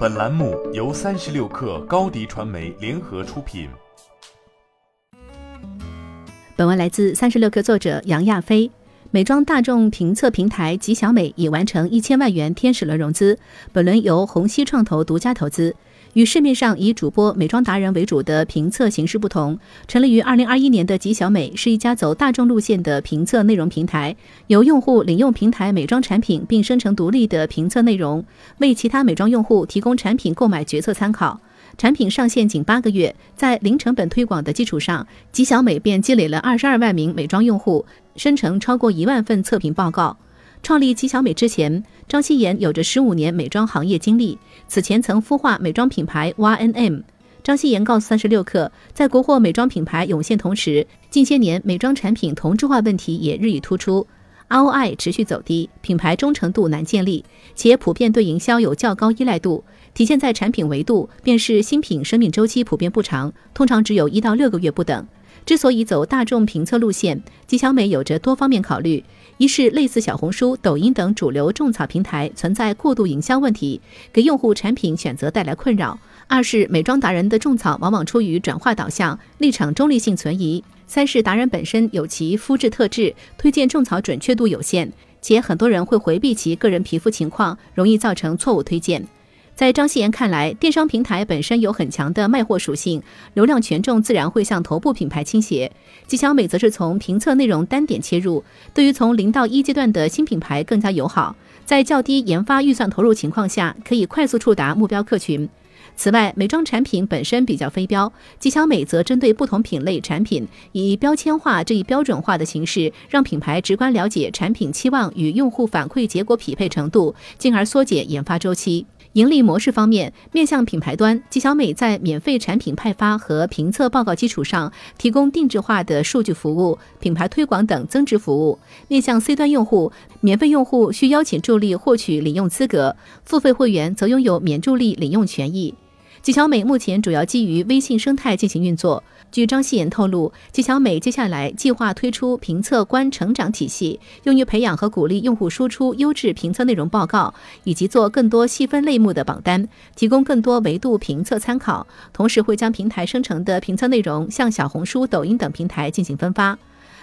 本栏目由三十六氪高低传媒联合出品。本文来自三十六氪作者杨亚飞。美妆大众评测平台吉小美已完成一千万元天使轮融资，本轮由虹吸创投独家投资。与市面上以主播、美妆达人为主的评测形式不同，成立于二零二一年的吉小美是一家走大众路线的评测内容平台，由用户领用平台美妆产品并生成独立的评测内容，为其他美妆用户提供产品购买决策参考。产品上线仅八个月，在零成本推广的基础上，吉小美便积累了二十二万名美妆用户，生成超过一万份测评报告。创立吉小美之前，张希妍有着十五年美妆行业经历，此前曾孵化美妆品牌 YNM。张希妍告诉三十六氪，在国货美妆品牌涌现同时，近些年美妆产品同质化问题也日益突出，ROI 持续走低，品牌忠诚度难建立，且普遍对营销有较高依赖度。体现在产品维度，便是新品生命周期普遍不长，通常只有一到六个月不等。之所以走大众评测路线，吉小美有着多方面考虑。一是类似小红书、抖音等主流种草平台存在过度营销问题，给用户产品选择带来困扰；二是美妆达人的种草往往出于转化导向，立场中立性存疑；三是达人本身有其肤质特质，推荐种草准确度有限，且很多人会回避其个人皮肤情况，容易造成错误推荐。在张希妍看来，电商平台本身有很强的卖货属性，流量权重自然会向头部品牌倾斜。吉小美则是从评测内容单点切入，对于从零到一阶段的新品牌更加友好。在较低研发预算投入情况下，可以快速触达目标客群。此外，美妆产品本身比较非标，吉小美则针对不同品类产品，以标签化这一标准化的形式，让品牌直观了解产品期望与用户反馈结果匹配程度，进而缩减研发周期。盈利模式方面，面向品牌端，吉小美在免费产品派发和评测报告基础上，提供定制化的数据服务、品牌推广等增值服务；面向 C 端用户，免费用户需邀请助力获取领用资格，付费会员则拥有免助力领用权益。吉小美目前主要基于微信生态进行运作。据张希妍透露，吉小美接下来计划推出评测官成长体系，用于培养和鼓励用户输出优质评测内容报告，以及做更多细分类目的榜单，提供更多维度评测参考。同时，会将平台生成的评测内容向小红书、抖音等平台进行分发。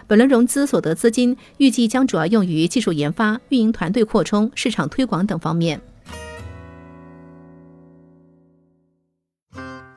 本轮融资所得资金预计将主要用于技术研发、运营团队扩充、市场推广等方面。